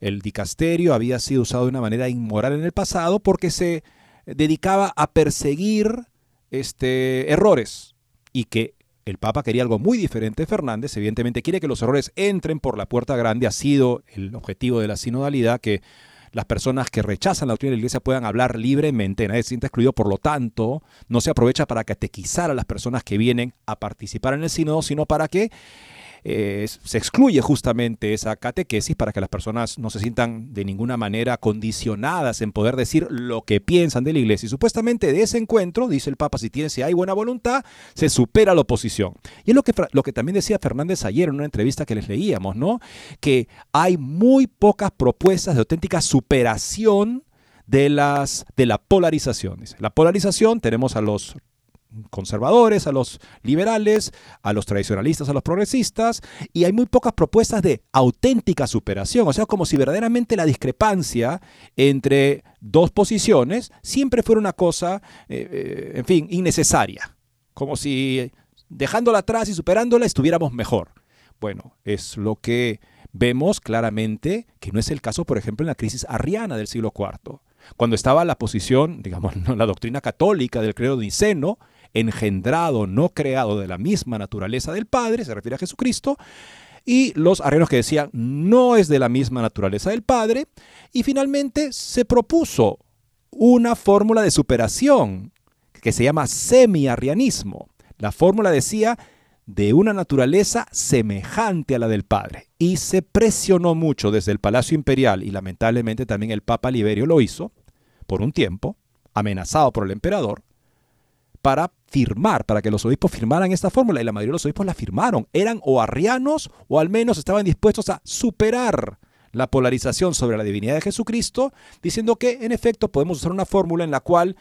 el dicasterio había sido usado de una manera inmoral en el pasado porque se dedicaba a perseguir este, errores y que el Papa quería algo muy diferente. Fernández evidentemente quiere que los errores entren por la puerta grande. Ha sido el objetivo de la sinodalidad que las personas que rechazan la doctrina de la Iglesia puedan hablar libremente, nadie se sienta excluido, por lo tanto, no se aprovecha para catequizar a las personas que vienen a participar en el sínodo, sino para que eh, se excluye justamente esa catequesis para que las personas no se sientan de ninguna manera condicionadas en poder decir lo que piensan de la iglesia. Y supuestamente de ese encuentro, dice el Papa, si, tiene, si hay buena voluntad, se supera la oposición. Y es lo que, lo que también decía Fernández ayer en una entrevista que les leíamos, ¿no? Que hay muy pocas propuestas de auténtica superación de, las, de la polarización. La polarización tenemos a los conservadores, a los liberales, a los tradicionalistas, a los progresistas, y hay muy pocas propuestas de auténtica superación. O sea, como si verdaderamente la discrepancia entre dos posiciones siempre fuera una cosa, eh, eh, en fin, innecesaria. Como si dejándola atrás y superándola estuviéramos mejor. Bueno, es lo que vemos claramente que no es el caso, por ejemplo, en la crisis arriana del siglo IV. Cuando estaba la posición, digamos, [laughs] la doctrina católica del credo niceno, engendrado, no creado de la misma naturaleza del Padre, se refiere a Jesucristo, y los arrianos que decían no es de la misma naturaleza del Padre, y finalmente se propuso una fórmula de superación que se llama semi-arrianismo. La fórmula decía, de una naturaleza semejante a la del Padre. Y se presionó mucho desde el Palacio Imperial, y lamentablemente también el Papa Liberio lo hizo, por un tiempo, amenazado por el emperador, para firmar, para que los obispos firmaran esta fórmula, y la mayoría de los obispos la firmaron. Eran o arrianos o al menos estaban dispuestos a superar la polarización sobre la divinidad de Jesucristo, diciendo que en efecto podemos usar una fórmula en la cual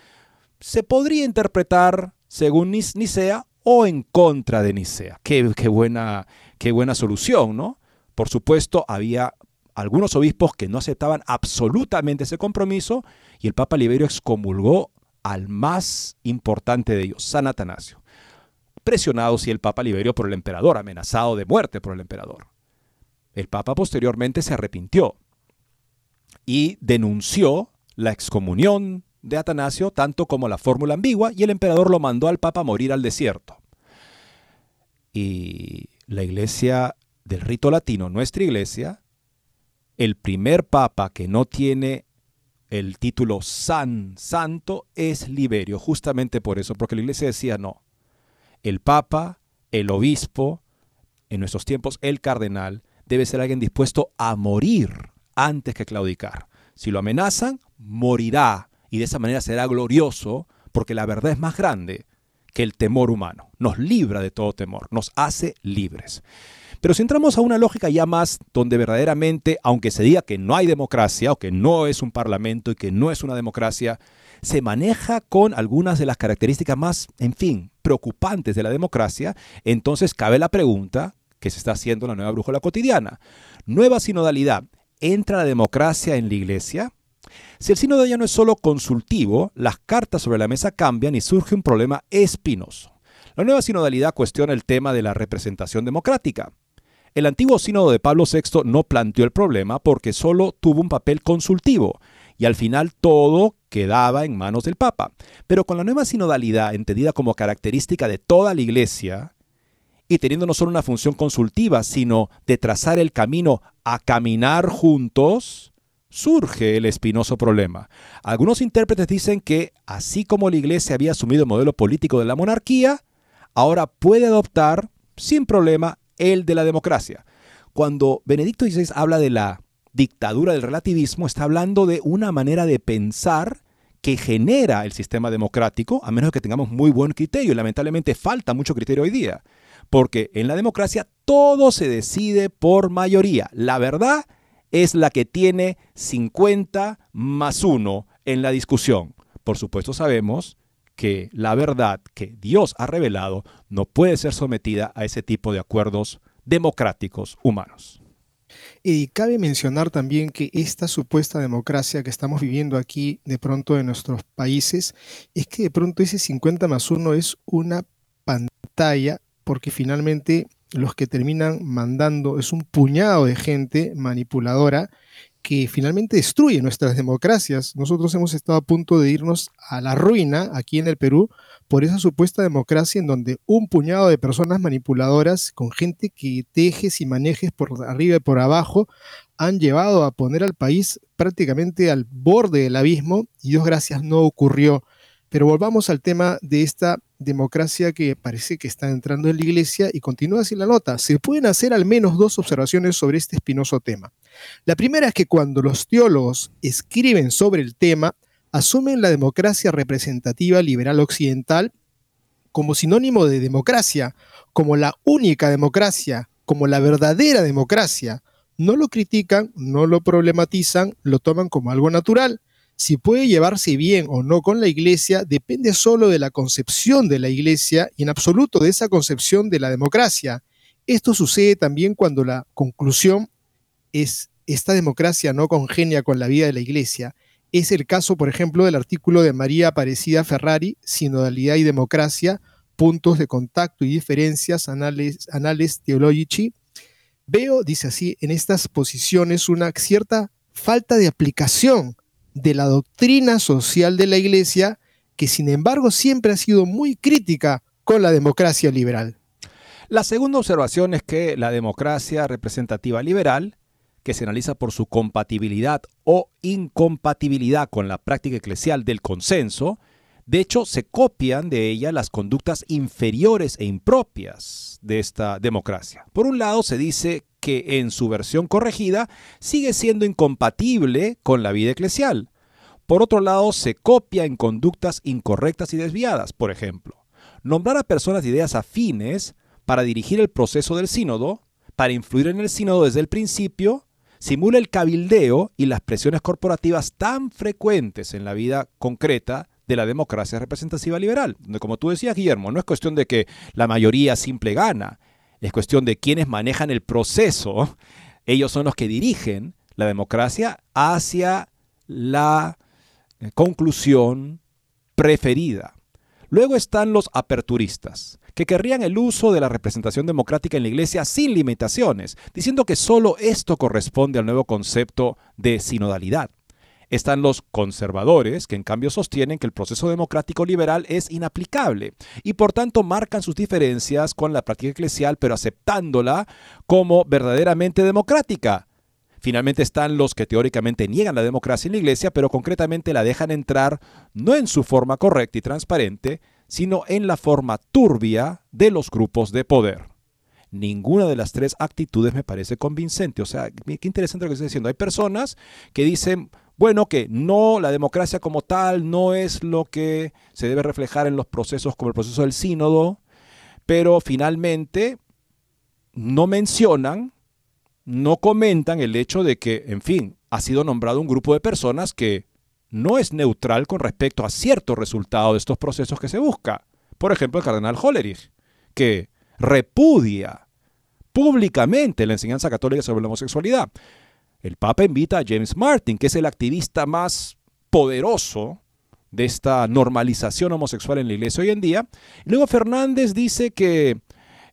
se podría interpretar según Nicea o en contra de Nicea. Qué, qué, buena, qué buena solución, ¿no? Por supuesto, había algunos obispos que no aceptaban absolutamente ese compromiso y el Papa Liberio excomulgó al más importante de ellos, San Atanasio. Presionado si el Papa Liberio por el emperador, amenazado de muerte por el emperador. El Papa posteriormente se arrepintió y denunció la excomunión de Atanasio tanto como la fórmula ambigua y el emperador lo mandó al Papa a morir al desierto. Y la iglesia del rito latino, nuestra iglesia, el primer papa que no tiene el título san, santo, es Liberio, justamente por eso, porque la iglesia decía no. El papa, el obispo, en nuestros tiempos el cardenal, debe ser alguien dispuesto a morir antes que claudicar. Si lo amenazan, morirá y de esa manera será glorioso porque la verdad es más grande que el temor humano. Nos libra de todo temor, nos hace libres. Pero si entramos a una lógica ya más donde verdaderamente, aunque se diga que no hay democracia o que no es un parlamento y que no es una democracia, se maneja con algunas de las características más, en fin, preocupantes de la democracia, entonces cabe la pregunta, que se está haciendo la nueva brújula cotidiana. Nueva sinodalidad. ¿Entra la democracia en la iglesia? Si el sínodo ya no es solo consultivo, las cartas sobre la mesa cambian y surge un problema espinoso. La nueva sinodalidad cuestiona el tema de la representación democrática. El antiguo sínodo de Pablo VI no planteó el problema porque solo tuvo un papel consultivo y al final todo quedaba en manos del Papa. Pero con la nueva sinodalidad, entendida como característica de toda la Iglesia, y teniendo no solo una función consultiva, sino de trazar el camino a caminar juntos, surge el espinoso problema. Algunos intérpretes dicen que, así como la Iglesia había asumido el modelo político de la monarquía, ahora puede adoptar, sin problema, el de la democracia. Cuando Benedicto XVI habla de la dictadura del relativismo, está hablando de una manera de pensar que genera el sistema democrático, a menos que tengamos muy buen criterio, lamentablemente falta mucho criterio hoy día. Porque en la democracia todo se decide por mayoría. La verdad es la que tiene 50 más 1 en la discusión. Por supuesto sabemos que la verdad que Dios ha revelado no puede ser sometida a ese tipo de acuerdos democráticos humanos. Y cabe mencionar también que esta supuesta democracia que estamos viviendo aquí de pronto en nuestros países es que de pronto ese 50 más 1 es una pantalla porque finalmente los que terminan mandando es un puñado de gente manipuladora que finalmente destruye nuestras democracias. Nosotros hemos estado a punto de irnos a la ruina aquí en el Perú por esa supuesta democracia en donde un puñado de personas manipuladoras con gente que tejes y manejes por arriba y por abajo han llevado a poner al país prácticamente al borde del abismo y Dios gracias no ocurrió. Pero volvamos al tema de esta democracia que parece que está entrando en la iglesia y continúa así la nota. Se pueden hacer al menos dos observaciones sobre este espinoso tema. La primera es que cuando los teólogos escriben sobre el tema, asumen la democracia representativa liberal occidental como sinónimo de democracia, como la única democracia, como la verdadera democracia. No lo critican, no lo problematizan, lo toman como algo natural si puede llevarse bien o no con la iglesia depende solo de la concepción de la iglesia y en absoluto de esa concepción de la democracia. Esto sucede también cuando la conclusión es esta democracia no congenia con la vida de la iglesia. Es el caso, por ejemplo, del artículo de María Aparecida Ferrari, Sinodalidad y Democracia, puntos de contacto y diferencias, anales, anales. Veo, dice así, en estas posiciones una cierta falta de aplicación de la doctrina social de la Iglesia, que sin embargo siempre ha sido muy crítica con la democracia liberal. La segunda observación es que la democracia representativa liberal, que se analiza por su compatibilidad o incompatibilidad con la práctica eclesial del consenso, De hecho, se copian de ella las conductas inferiores e impropias de esta democracia. Por un lado, se dice que en su versión corregida sigue siendo incompatible con la vida eclesial. Por otro lado, se copia en conductas incorrectas y desviadas. Por ejemplo, nombrar a personas de ideas afines para dirigir el proceso del sínodo, para influir en el sínodo desde el principio, simula el cabildeo y las presiones corporativas tan frecuentes en la vida concreta de la democracia representativa liberal. Donde, como tú decías, Guillermo, no es cuestión de que la mayoría simple gana, es cuestión de quienes manejan el proceso. Ellos son los que dirigen la democracia hacia la eh, conclusión preferida. Luego están los aperturistas, que querrían el uso de la representación democrática en la iglesia sin limitaciones, diciendo que solo esto corresponde al nuevo concepto de sinodalidad. Están los conservadores, que en cambio sostienen que el proceso democrático liberal es inaplicable y por tanto marcan sus diferencias con la práctica eclesial, pero aceptándola como verdaderamente democrática. Finalmente están los que teóricamente niegan la democracia en la iglesia, pero concretamente la dejan entrar no en su forma correcta y transparente, sino en la forma turbia de los grupos de poder. Ninguna de las tres actitudes me parece convincente. O sea, qué interesante lo que estoy diciendo. Hay personas que dicen, bueno, que no, la democracia como tal no es lo que se debe reflejar en los procesos como el proceso del sínodo, pero finalmente no mencionan, no comentan el hecho de que, en fin, ha sido nombrado un grupo de personas que no es neutral con respecto a cierto resultado de estos procesos que se busca. Por ejemplo, el cardenal Hollerich, que repudia públicamente la enseñanza católica sobre la homosexualidad. El Papa invita a James Martin, que es el activista más poderoso de esta normalización homosexual en la iglesia hoy en día. Luego Fernández dice que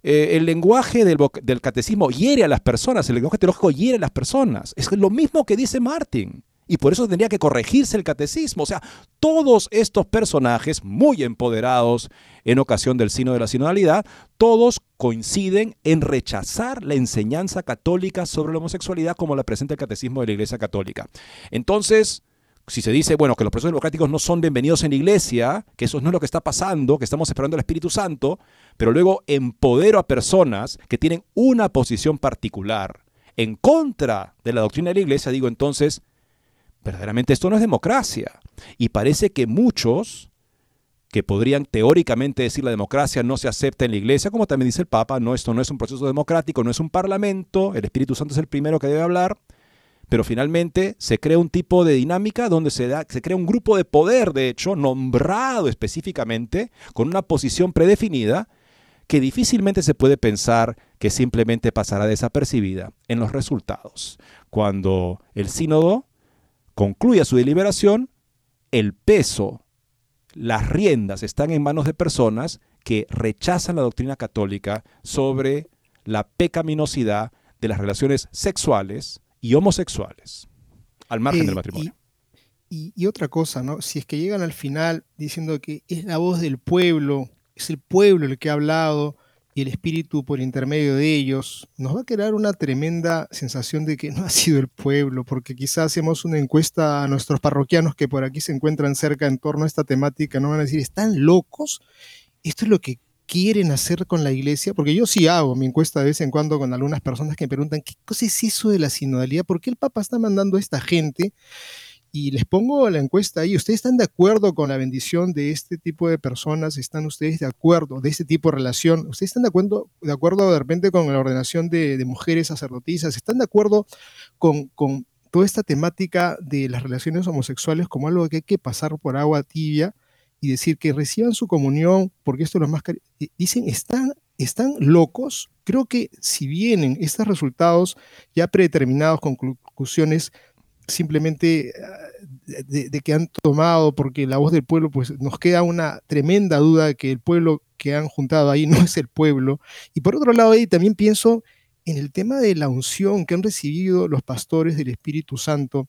eh, el lenguaje del, del, catecismo hiere a las personas, el lenguaje teológico hiere a las personas. Es lo mismo que dice Martin y por eso tendría que corregirse el catecismo. O sea, todos estos personajes muy empoderados en ocasión del sino de la sinodalidad, todos coinciden en rechazar la enseñanza católica sobre la homosexualidad como la presenta el catecismo de la Iglesia Católica. Entonces, si se dice, bueno, que los procesos democráticos no son bienvenidos en la iglesia, que eso no es lo que está pasando, que estamos esperando al Espíritu Santo, pero luego empodero a personas que tienen una posición particular en contra de la doctrina de la iglesia, digo entonces, verdaderamente esto no es democracia. Y parece que muchos que podrían teóricamente decir la democracia no se acepta en la iglesia, como también dice el Papa, no, esto no es un proceso democrático, no es un parlamento, el Espíritu Santo es el primero que debe hablar, pero finalmente se crea un tipo de dinámica donde se, da, se crea un grupo de poder, de hecho, nombrado específicamente, con una posición predefinida, que difícilmente se puede pensar que simplemente pasará desapercibida en los resultados. Cuando el sínodo concluya su deliberación, el peso, las riendas están en manos de personas que rechazan la doctrina católica sobre la pecaminosidad de las relaciones sexuales y homosexuales, al margen del matrimonio. Y, y, otra cosa, ¿no? Si es que llegan al final diciendo que es la voz del pueblo, es el pueblo el que ha hablado, el espíritu por intermedio de ellos, nos va a crear una tremenda sensación de que no ha sido el pueblo, porque quizás hacemos una encuesta a nuestros parroquianos que por aquí se encuentran cerca en torno a esta temática, no van a decir, ¿están locos? Esto es lo que quieren hacer con la iglesia, porque yo sí hago mi encuesta de vez en cuando con algunas personas que me preguntan, ¿qué cosa es eso de la sinodalidad? ¿Por qué el Papa está mandando a esta gente? Y les pongo la encuesta ahí. ¿Ustedes están de acuerdo con la bendición de este tipo de personas? ¿Están ustedes de acuerdo de este tipo de relación? ¿Ustedes están de acuerdo de, acuerdo de repente con la ordenación de, mujeres sacerdotisas? ¿Están de acuerdo con, con toda esta temática de las relaciones homosexuales como algo que hay que pasar por agua tibia y decir que reciban su comunión, porque esto es lo más... Dicen, ¿están, están locos? Creo que si vienen estos resultados ya predeterminados, conclusiones simplemente ah, de, que han tomado, porque la voz del pueblo, pues nos queda una tremenda duda de que el pueblo que han juntado ahí [laughs] no es el pueblo. Y por otro lado, ahí también pienso en el tema de la unción que han recibido los pastores del Espíritu Santo.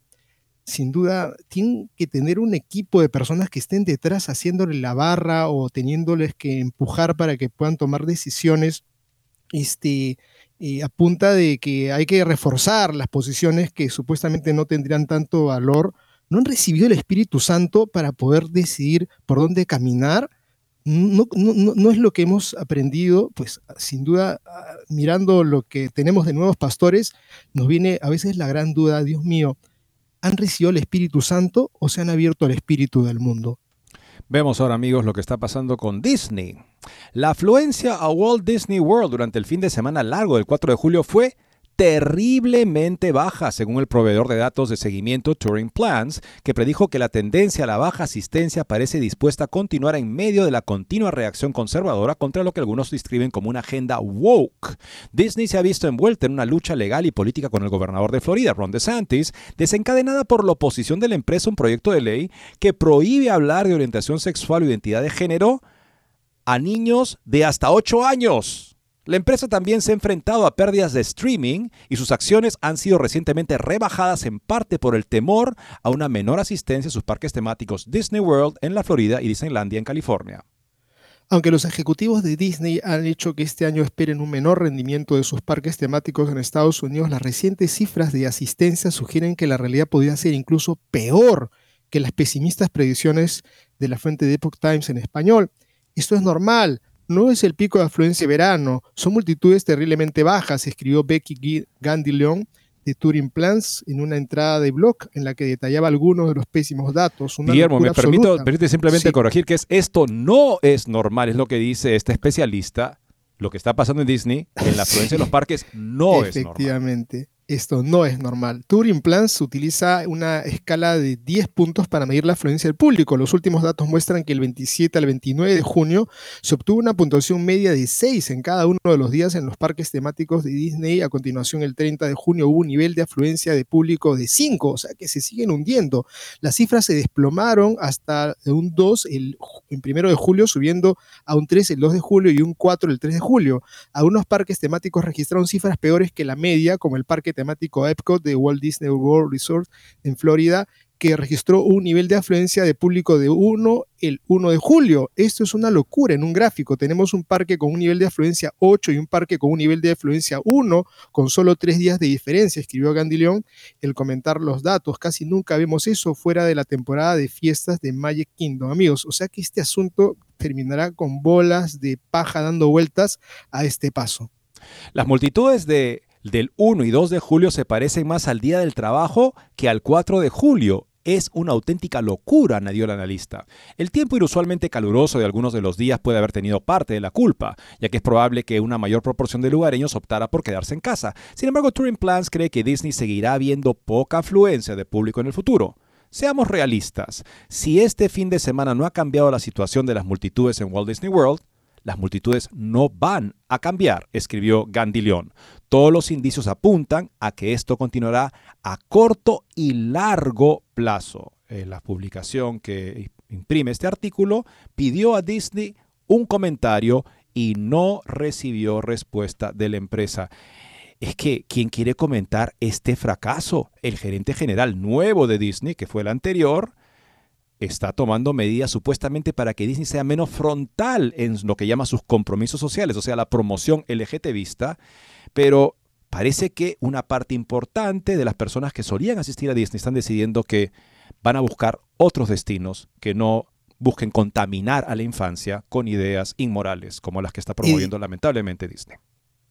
Sin duda, tienen que tener un equipo de personas que estén detrás haciéndole la barra o teniéndoles que empujar para que puedan tomar decisiones este, eh, apunta de que hay que reforzar las posiciones que supuestamente no tendrían tanto valor no han recibido el Espíritu Santo para poder decidir por dónde caminar. No, no, es lo que hemos aprendido, pues sin duda, ah, mirando lo que tenemos de nuevos pastores, nos viene a veces la gran duda, Dios mío, ¿han recibido el Espíritu Santo o se han abierto al Espíritu del mundo? Vemos ahora amigos lo que está pasando con Disney. La afluencia a Walt Disney World durante el fin de semana largo del 4 de julio fue terriblemente baja, según el proveedor de datos de seguimiento Turing Plans, que predijo que la tendencia a la baja asistencia parece dispuesta a continuar en medio de la continua reacción conservadora contra lo que algunos describen como una agenda woke. Disney se ha visto envuelta en una lucha legal y política con el gobernador de Florida, Ron DeSantis, desencadenada por la oposición de la empresa a un proyecto de ley que prohíbe hablar de orientación sexual o identidad de género a niños de hasta 8 años. La empresa también se ha enfrentado a pérdidas de streaming y sus acciones han sido recientemente rebajadas en parte por el temor a una menor asistencia a sus parques temáticos Disney World en la Florida y Disneylandia en California. Aunque los ejecutivos de Disney han hecho que este año esperen un menor rendimiento de sus parques temáticos en Estados Unidos, las recientes cifras de asistencia sugieren que la realidad podría ser incluso peor que las pesimistas predicciones de la fuente de Epoch Times en español. Esto es normal no es el pico de afluencia de verano, son multitudes terriblemente bajas, escribió Becky Gandhi León de Turing Plans en una entrada de blog en la que detallaba algunos de los pésimos datos. Guillermo, me permito, permite simplemente corregir que es esto no es normal, es lo que dice este especialista. Lo que está pasando en Disney, en la afluencia de los [laughs] parques, no es normal. Efectivamente. Esto no es normal. Turing Plans utiliza una escala de 10 puntos para medir la afluencia del público. Los últimos datos muestran que el 27 al 29 de junio se obtuvo una puntuación media de 6 en cada uno de los días en los parques temáticos de Disney. A continuación, el 30 de junio hubo un nivel de afluencia de público de 5, o sea que se siguen hundiendo. Las cifras se desplomaron hasta un 2 el, el 1 de julio, subiendo a un 3 el 2 de julio y un 4 el 3 de julio. Algunos parques temáticos registraron cifras peores que la media, como el parque temático Epcot de Walt Disney World Resort en Florida, que registró un nivel de afluencia de público de 1 el 1 de julio. Esto es una locura en un gráfico. Tenemos un parque con un nivel de afluencia 8 y un parque con un nivel de afluencia 1 con solo tres días de diferencia, escribió Gandhi León el comentar los datos. Casi nunca vemos eso fuera de la temporada de fiestas de Magic Kingdom, amigos. O sea que este asunto terminará con bolas de paja dando vueltas a este paso. Las multitudes de del 1 y 2 de julio se parecen más al Día del Trabajo que al 4 de julio. Es una auténtica locura, añadió el analista. El tiempo inusualmente caluroso de algunos de los días puede haber tenido parte de la culpa, ya que es probable que una mayor proporción de lugareños optara por quedarse en casa. Sin embargo, Turing Plans cree que Disney seguirá viendo poca afluencia de público en el futuro. Seamos realistas, si este fin de semana no ha cambiado la situación de las multitudes en Walt Disney World, las multitudes no van a cambiar, escribió Gandhi León. Todos los indicios apuntan a que esto continuará a corto y largo plazo. Eh, la publicación que imprime este artículo pidió a Disney un comentario y no recibió respuesta de la empresa. Es que quien quiere comentar este fracaso, el gerente general nuevo de Disney, que fue el anterior, está tomando medidas supuestamente para que Disney sea menos frontal en lo que llama sus compromisos sociales, o sea, la promoción LGTBista, pero parece que una parte importante de las personas que solían asistir a Disney están decidiendo que van a buscar otros destinos que no busquen contaminar a la infancia con ideas inmorales como las que está promoviendo lamentablemente Disney.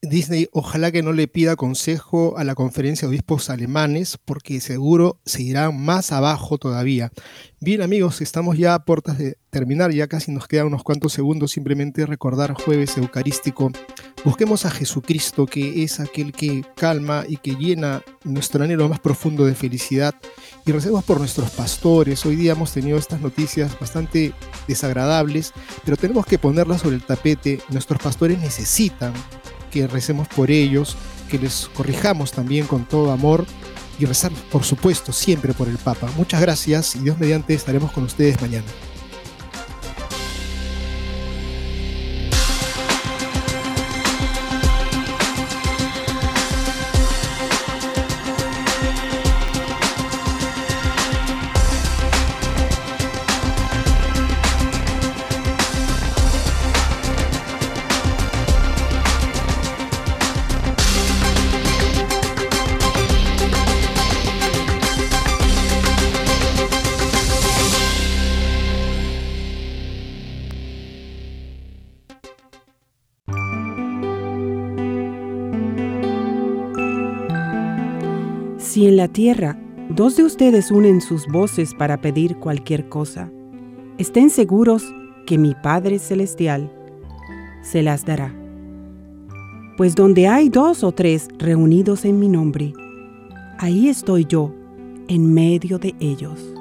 Disney ojalá que no le pida consejo a la conferencia de obispos alemanes porque seguro se irán más abajo todavía. Bien amigos, estamos ya a puertas de terminar, ya casi nos quedan unos cuantos segundos, simplemente recordar jueves eucarístico. Busquemos a Jesucristo que es aquel que calma y que llena nuestro anhelo más profundo de felicidad y recemos por nuestros pastores. Hoy día hemos tenido estas noticias bastante desagradables, pero tenemos que ponerlas sobre el tapete. Nuestros pastores necesitan que recemos por ellos, que les corrijamos también con todo amor y rezar, por supuesto, siempre por el Papa. Muchas gracias y Dios mediante estaremos con ustedes mañana. Tierra dos de ustedes unen sus voces para pedir cualquier cosa, estén seguros que mi Padre Celestial se las dará. Pues donde hay dos o tres reunidos en mi nombre, ahí estoy yo en medio de ellos.